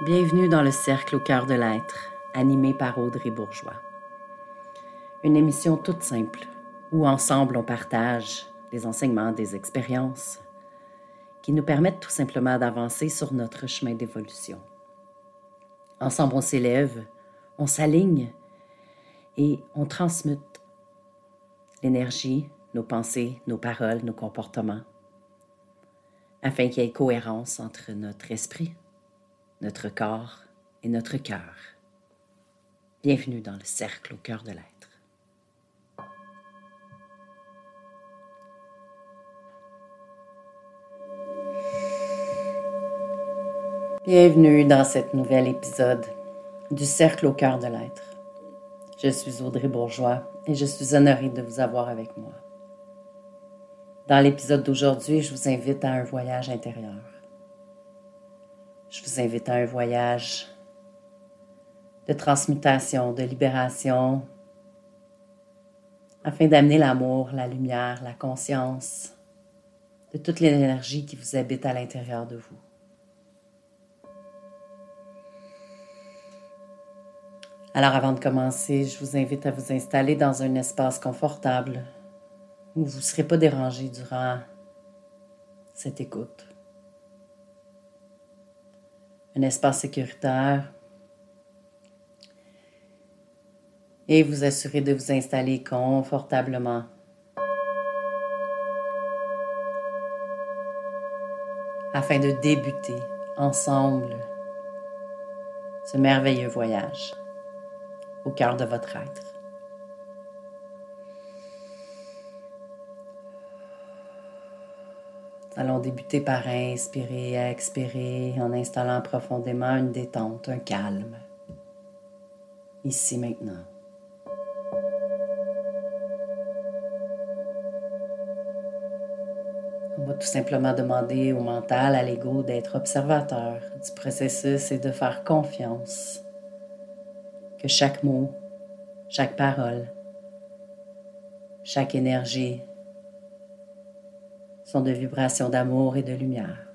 Bienvenue dans le Cercle au cœur de l'être, animé par Audrey Bourgeois. Une émission toute simple où ensemble on partage des enseignements, des expériences qui nous permettent tout simplement d'avancer sur notre chemin d'évolution. Ensemble on s'élève, on s'aligne et on transmute l'énergie, nos pensées, nos paroles, nos comportements afin qu'il y ait cohérence entre notre esprit, notre corps et notre cœur. Bienvenue dans le cercle au cœur de l'être. Bienvenue dans cet nouvel épisode du cercle au cœur de l'être. Je suis Audrey Bourgeois et je suis honorée de vous avoir avec moi. Dans l'épisode d'aujourd'hui, je vous invite à un voyage intérieur. Je vous invite à un voyage de transmutation, de libération, afin d'amener l'amour, la lumière, la conscience de toute l'énergie qui vous habite à l'intérieur de vous. Alors avant de commencer, je vous invite à vous installer dans un espace confortable où vous ne serez pas dérangé durant cette écoute. Un espace sécuritaire et vous assurer de vous installer confortablement. afin de débuter ensemble ce merveilleux voyage au cœur de votre être. Allons débuter par inspirer et expirer en installant profondément une détente, un calme, ici maintenant. On va tout simplement demander au mental, à l'ego d'être observateur du processus et de faire confiance que chaque mot, chaque parole, chaque énergie sont de vibrations d'amour et de lumière.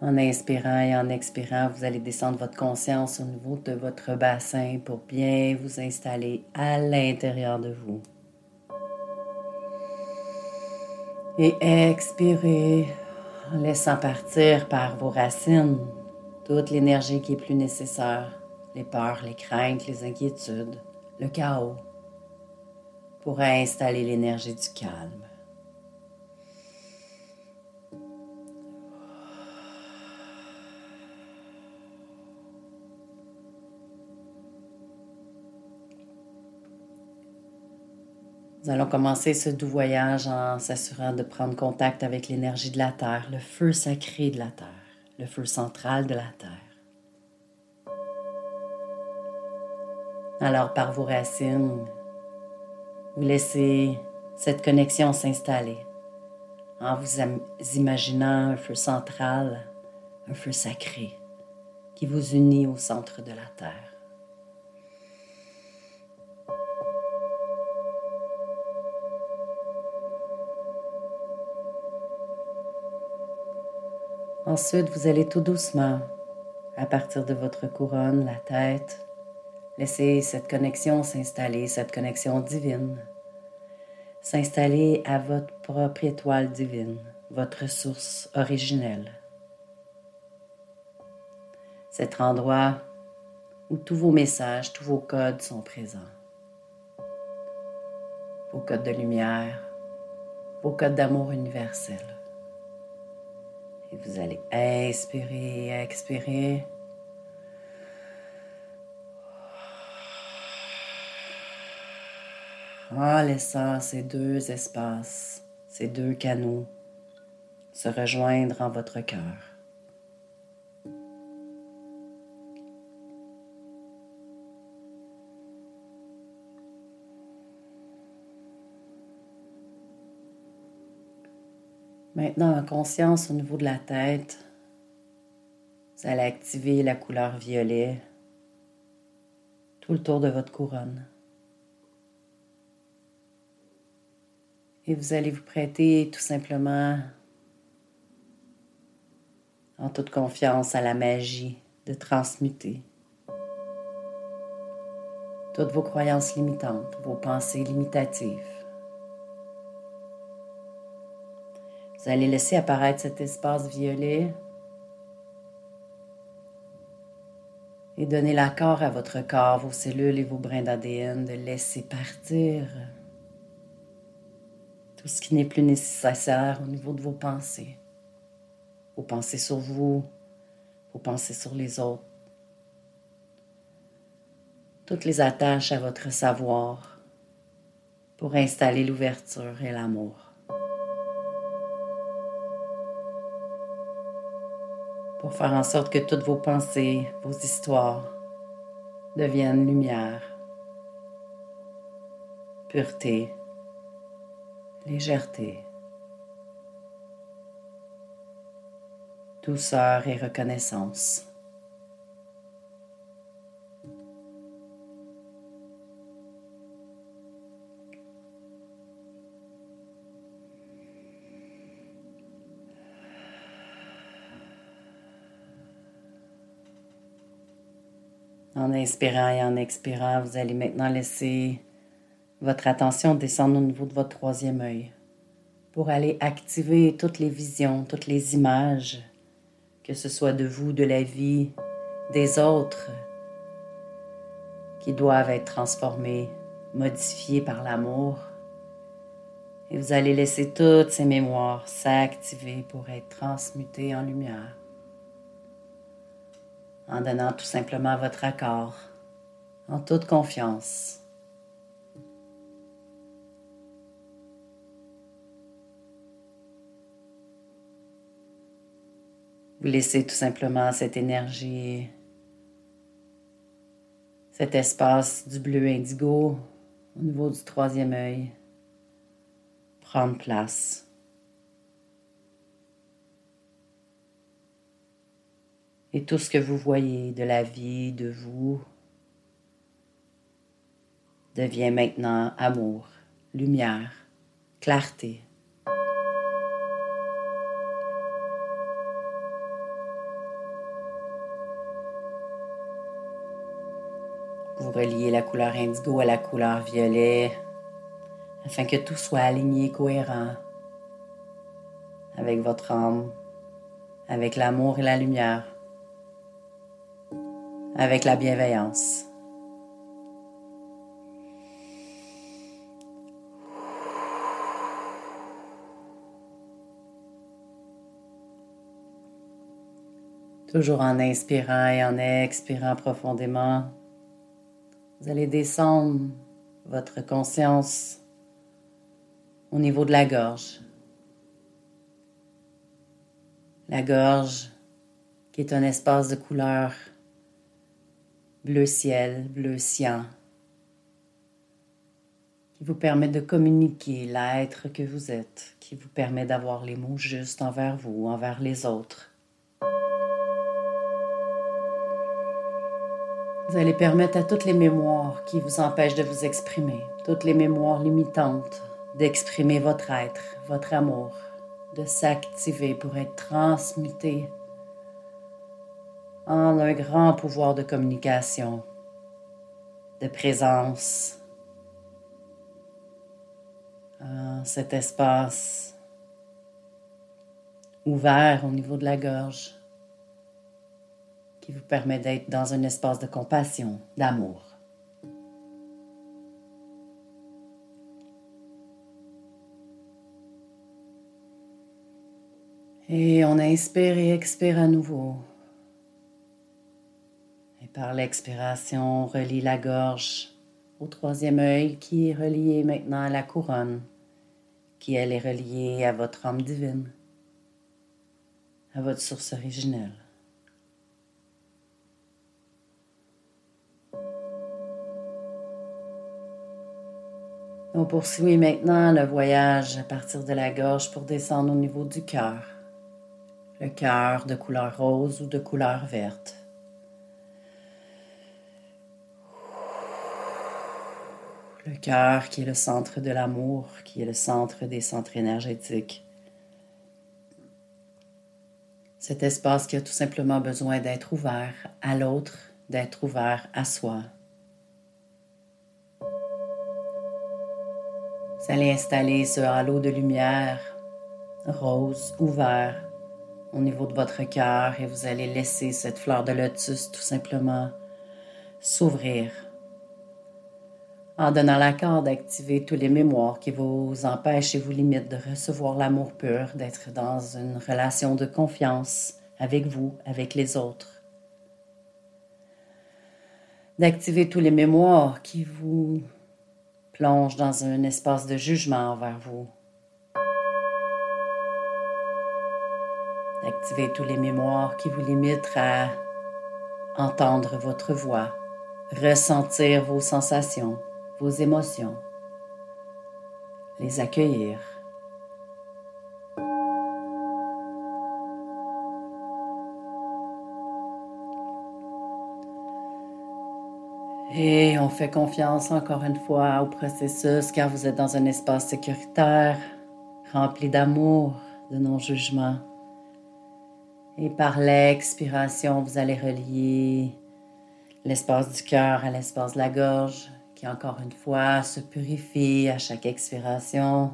En inspirant et en expirant, vous allez descendre votre conscience au niveau de votre bassin pour bien vous installer à l'intérieur de vous. Et expirez en laissant partir par vos racines toute l'énergie qui est plus nécessaire, les peurs, les craintes, les inquiétudes, le chaos, pour installer l'énergie du calme. Nous allons commencer ce doux voyage en s'assurant de prendre contact avec l'énergie de la Terre, le feu sacré de la Terre, le feu central de la Terre. Alors par vos racines, vous laissez cette connexion s'installer en vous imaginant un feu central, un feu sacré qui vous unit au centre de la Terre. Ensuite, vous allez tout doucement, à partir de votre couronne, la tête, laisser cette connexion s'installer, cette connexion divine, s'installer à votre propre étoile divine, votre source originelle. Cet endroit où tous vos messages, tous vos codes sont présents. Vos codes de lumière, vos codes d'amour universel vous allez inspirer, expirer. En laissant ces deux espaces, ces deux canaux se rejoindre en votre cœur. Maintenant, en conscience au niveau de la tête, Vous allez activer la couleur violet tout le tour de votre couronne. Et vous allez vous prêter tout simplement en toute confiance à la magie de transmuter toutes vos croyances limitantes, vos pensées limitatives. Vous allez laisser apparaître cet espace violet et donner l'accord à votre corps, vos cellules et vos brins d'ADN de laisser partir tout ce qui n'est plus nécessaire au niveau de vos pensées. Vos pensées sur vous, vos pensées sur les autres. Toutes les attaches à votre savoir pour installer l'ouverture et l'amour. Pour faire en sorte que toutes vos pensées, vos histoires deviennent lumière, pureté, légèreté, douceur et reconnaissance. En inspirant et en expirant, vous allez maintenant laisser votre attention descendre au niveau de votre troisième œil pour aller activer toutes les visions, toutes les images, que ce soit de vous, de la vie, des autres, qui doivent être transformées, modifiées par l'amour. Et vous allez laisser toutes ces mémoires s'activer pour être transmutées en lumière, en donnant tout simplement votre accord, en toute confiance. Vous laissez tout simplement cette énergie, cet espace du bleu indigo au niveau du troisième œil prendre place. Et tout ce que vous voyez de la vie, de vous, devient maintenant amour, lumière, clarté. Vous reliez la couleur indigo à la couleur violet afin que tout soit aligné, cohérent avec votre âme, avec l'amour et la lumière, avec la bienveillance. Toujours en inspirant et en expirant profondément. Vous allez descendre votre conscience au niveau de la gorge. La gorge qui est un espace de couleur bleu ciel, bleu cyan, qui vous permet de communiquer l'être que vous êtes, qui vous permet d'avoir les mots justes envers vous, envers les autres. Vous allez permettre à toutes les mémoires qui vous empêchent de vous exprimer, toutes les mémoires limitantes, d'exprimer votre être, votre amour, de s'activer pour être transmuté en un grand pouvoir de communication, de présence, en cet espace ouvert au niveau de la gorge qui vous permet d'être dans un espace de compassion, d'amour. Et on inspire et expire à nouveau. Par l'expiration, on relie la gorge au troisième œil qui est relié maintenant à la couronne, qui elle est reliée à votre âme divine, à votre source originelle. On poursuit maintenant le voyage à partir de la gorge pour descendre au niveau du cœur. le cœur de couleur rose ou de couleur verte. Le cœur qui est le centre de l'amour, qui est le centre des centres énergétiques. Cet espace qui a tout simplement besoin d'être ouvert à l'autre, d'être ouvert à soi. Vous allez installer ce halo de lumière rose ouvert au niveau de votre cœur et vous allez laisser cette fleur de lotus tout simplement s'ouvrir en donnant l'accord d'activer tous les mémoires qui vous empêchent et vous limitent de recevoir l'amour pur, d'être dans une relation de confiance avec vous, avec les autres. D'activer tous les mémoires qui vous plongent dans un espace de jugement envers vous. D'activer tous les mémoires qui vous limitent à entendre votre voix, ressentir vos sensations vos émotions, les accueillir. Et on fait confiance encore une fois au processus car vous êtes dans un espace sécuritaire, rempli d'amour, de non-jugement. Et par l'expiration, vous allez relier l'espace du cœur à l'espace de la gorge, encore une fois se purifie à chaque expiration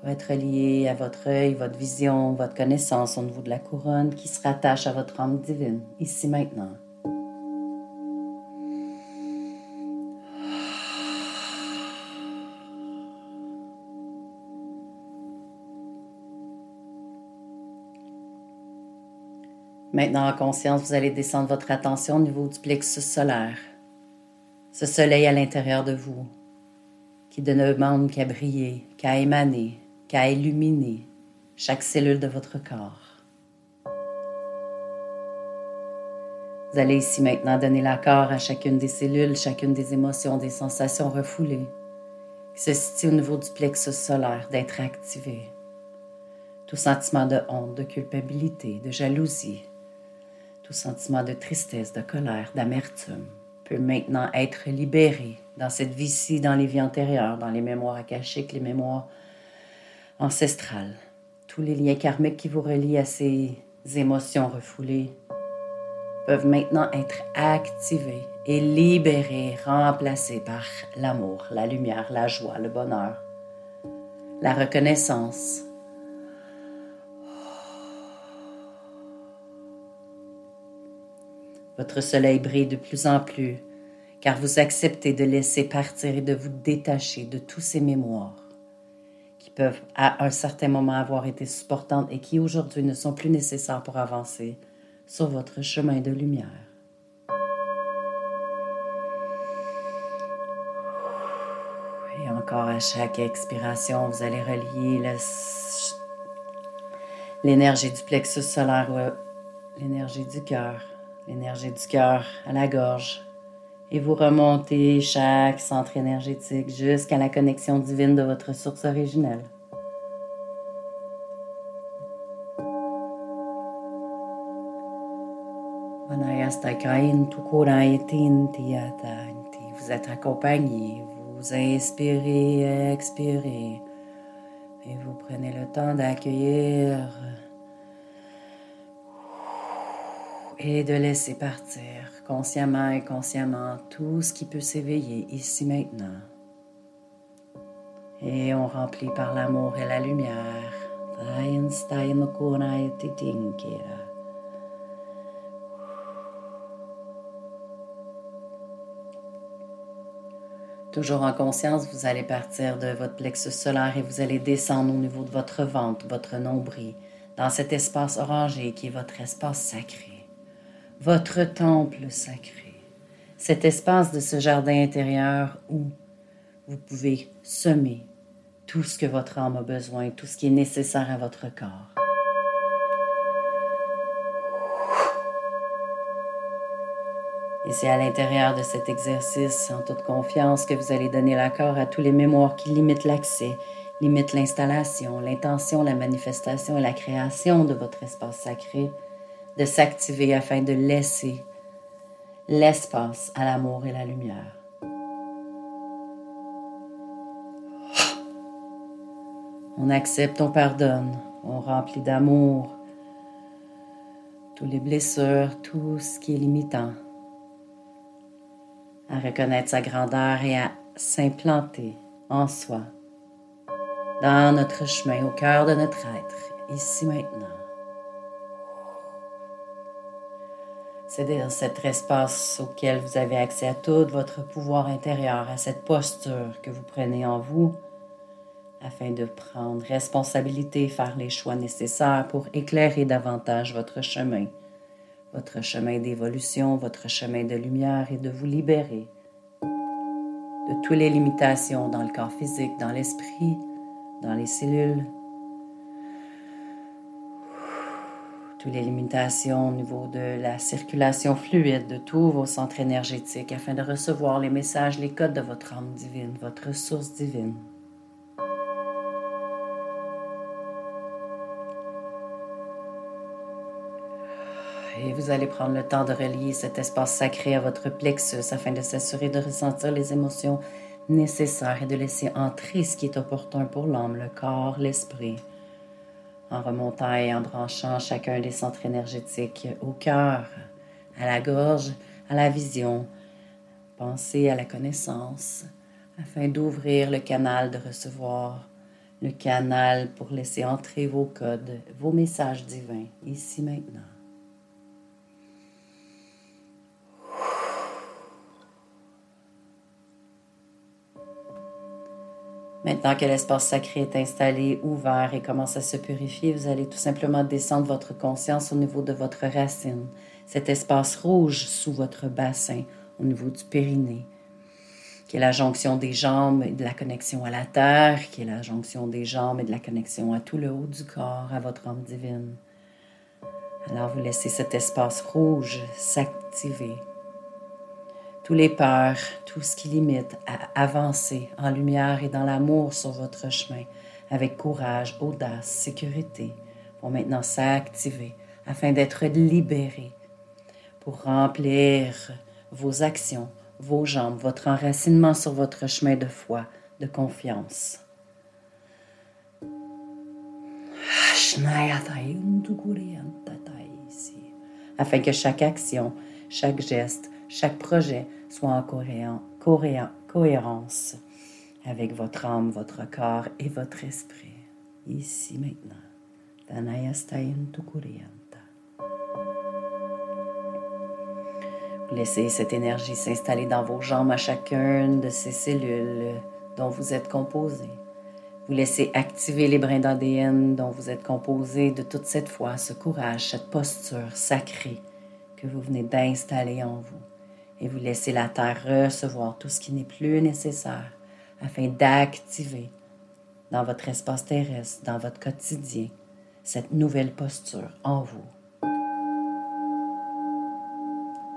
pour être lié à votre œil, votre vision, votre connaissance au niveau de la couronne qui se rattache à votre âme divine, ici maintenant. Maintenant, en conscience, vous allez descendre votre attention au niveau du plexus solaire ce soleil à l'intérieur de vous, qui ne demande qu'à briller, qu'à émaner, qu'à illuminer chaque cellule de votre corps. Vous allez ici maintenant donner l'accord à chacune des cellules, chacune des émotions, des sensations refoulées qui se situent au niveau du plexus solaire d'être activées. Tout sentiment de honte, de culpabilité, de jalousie, tout sentiment de tristesse, de colère, d'amertume, peut maintenant être libéré dans cette vie-ci, dans les vies antérieures, dans les mémoires akashiques, les mémoires ancestrales. Tous les liens karmiques qui vous relient à ces émotions refoulées peuvent maintenant être activés et libérés, remplacés par l'amour, la lumière, la joie, le bonheur, la reconnaissance, Votre soleil brille de plus en plus, car vous acceptez de laisser partir et de vous détacher de tous ces mémoires qui peuvent à un certain moment avoir été supportantes et qui aujourd'hui ne sont plus nécessaires pour avancer sur votre chemin de lumière. Et encore à chaque expiration, vous allez relier l'énergie du plexus solaire ou l'énergie du cœur l'énergie du cœur à la gorge et vous remontez chaque centre énergétique jusqu'à la connexion divine de votre source originelle. Vous êtes accompagné, vous inspirez, expirez et vous prenez le temps d'accueillir et de laisser partir consciemment et inconsciemment tout ce qui peut s'éveiller ici maintenant. Et on remplit par l'amour et la lumière. Toujours en conscience, vous allez partir de votre plexus solaire et vous allez descendre au niveau de votre ventre, votre nombril, dans cet espace orangé qui est votre espace sacré votre temple sacré, cet espace de ce jardin intérieur où vous pouvez semer tout ce que votre âme a besoin, tout ce qui est nécessaire à votre corps. Et c'est à l'intérieur de cet exercice, en toute confiance, que vous allez donner l'accord à tous les mémoires qui limitent l'accès, limite l'installation, l'intention, la manifestation et la création de votre espace sacré de s'activer afin de laisser l'espace à l'amour et la lumière. On accepte, on pardonne, on remplit d'amour tous les blessures, tout ce qui est limitant, à reconnaître sa grandeur et à s'implanter en soi, dans notre chemin, au cœur de notre être, ici maintenant. C'est dans cet espace auquel vous avez accès à tout votre pouvoir intérieur, à cette posture que vous prenez en vous afin de prendre responsabilité, faire les choix nécessaires pour éclairer davantage votre chemin, votre chemin d'évolution, votre chemin de lumière et de vous libérer de toutes les limitations dans le corps physique, dans l'esprit, dans les cellules, toutes les limitations au niveau de la circulation fluide de tous vos centres énergétiques afin de recevoir les messages, les codes de votre âme divine, votre source divine. Et vous allez prendre le temps de relier cet espace sacré à votre plexus afin de s'assurer de ressentir les émotions nécessaires et de laisser entrer ce qui est opportun pour l'âme, le corps, l'esprit en remontant et en branchant chacun des centres énergétiques au cœur, à la gorge, à la vision. Pensez à la connaissance afin d'ouvrir le canal de recevoir, le canal pour laisser entrer vos codes, vos messages divins, ici maintenant. Maintenant que l'espace sacré est installé, ouvert et commence à se purifier, vous allez tout simplement descendre votre conscience au niveau de votre racine, cet espace rouge sous votre bassin, au niveau du périnée, qui est la jonction des jambes et de la connexion à la terre, qui est la jonction des jambes et de la connexion à tout le haut du corps, à votre âme divine. Alors vous laissez cet espace rouge s'activer tous les peurs, tout ce qui limite à avancer en lumière et dans l'amour sur votre chemin, avec courage, audace, sécurité, vont maintenant s'activer afin d'être libérés pour remplir vos actions, vos jambes, votre enracinement sur votre chemin de foi, de confiance. Afin que chaque action, chaque geste, chaque projet soit en cohérence avec votre âme, votre corps et votre esprit, ici maintenant. Vous laissez cette énergie s'installer dans vos jambes à chacune de ces cellules dont vous êtes composé. Vous laissez activer les brins d'ADN dont vous êtes composé de toute cette foi, ce courage, cette posture sacrée que vous venez d'installer en vous et vous laissez la Terre recevoir tout ce qui n'est plus nécessaire afin d'activer dans votre espace terrestre, dans votre quotidien, cette nouvelle posture en vous.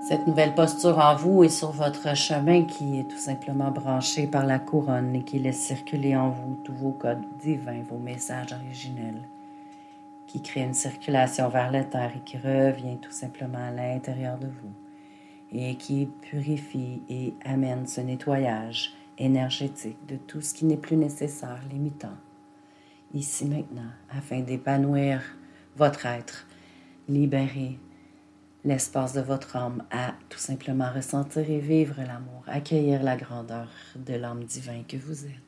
Cette nouvelle posture en vous et sur votre chemin qui est tout simplement branché par la couronne et qui laisse circuler en vous tous vos codes divins, vos messages originels, qui crée une circulation vers la terre et qui revient tout simplement à l'intérieur de vous et qui purifie et amène ce nettoyage énergétique de tout ce qui n'est plus nécessaire, limitant, ici maintenant, afin d'épanouir votre être, libérer l'espace de votre âme à tout simplement ressentir et vivre l'amour, accueillir la grandeur de l'âme divin que vous êtes.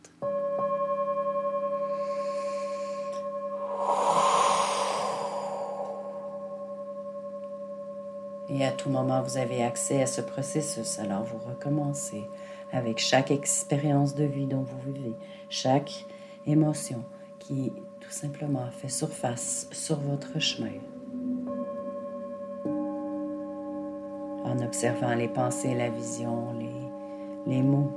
Et à tout moment, vous avez accès à ce processus. Alors vous recommencez avec chaque expérience de vie dont vous vivez, chaque émotion qui tout simplement fait surface sur votre chemin. En observant les pensées, la vision, les, mots,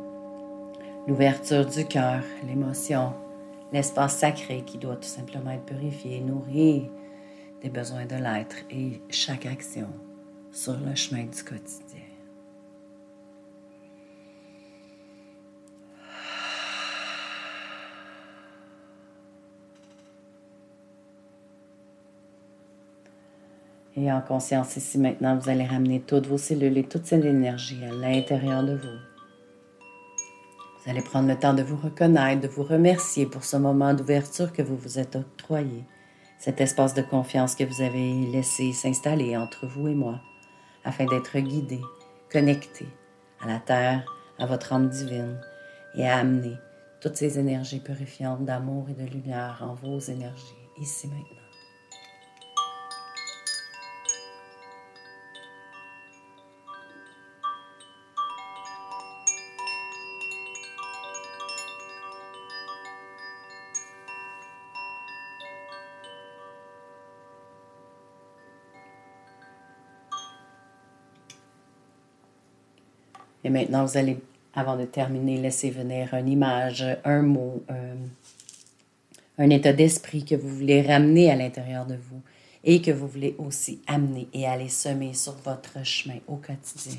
l'ouverture du cœur, l'émotion, l'espace sacré qui doit tout simplement être purifié, nourri des besoins de l'être et chaque action sur le chemin du quotidien. Et en conscience ici maintenant, vous allez ramener toutes vos cellules et toute cette énergie à l'intérieur de vous. Vous allez prendre le temps de vous reconnaître, de vous remercier pour ce moment d'ouverture que vous vous êtes octroyé, cet espace de confiance que vous avez laissé s'installer entre vous et moi afin d'être guidé, connecté à la terre, à votre âme divine et à amener toutes ces énergies purifiantes d'amour et de lumière en vos énergies, ici maintenant. Et maintenant, vous allez, avant de terminer, laisser venir une image, un mot, euh, un état d'esprit que vous voulez ramener à l'intérieur de vous et que vous voulez aussi amener et aller semer sur votre chemin au quotidien.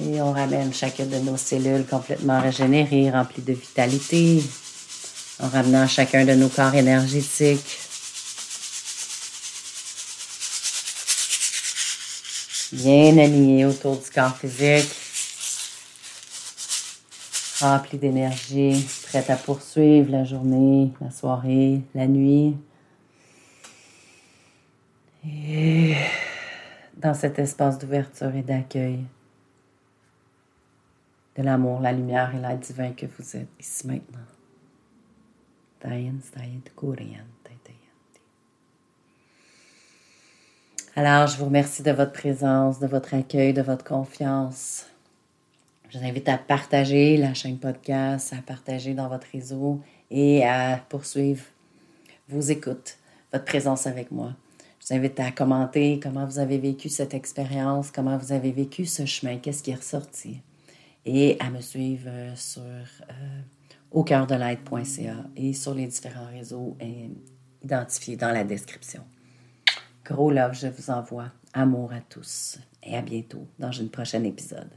Et on ramène chacune de nos cellules complètement régénérées, remplies de vitalité, en ramenant chacun de nos corps énergétiques. Bien alignés autour du corps physique, rempli d'énergie, prêt à poursuivre la journée, la soirée, la nuit. Et dans cet espace d'ouverture et d'accueil de l'amour, la lumière et l'aide divin que vous êtes ici maintenant. Alors, je vous remercie de votre présence, de votre accueil, de votre confiance. Je vous invite à partager la chaîne podcast, à partager dans votre réseau et à poursuivre vos écoutes, votre présence avec moi. Je vous invite à commenter comment vous avez vécu cette expérience, comment vous avez vécu ce chemin, qu'est-ce qui est ressorti. Et à me suivre sur euh, au cœur de l'aide.ca et sur les différents réseaux identifiés dans la description. Gros love, je vous envoie. Amour à tous et à bientôt dans un prochain épisode.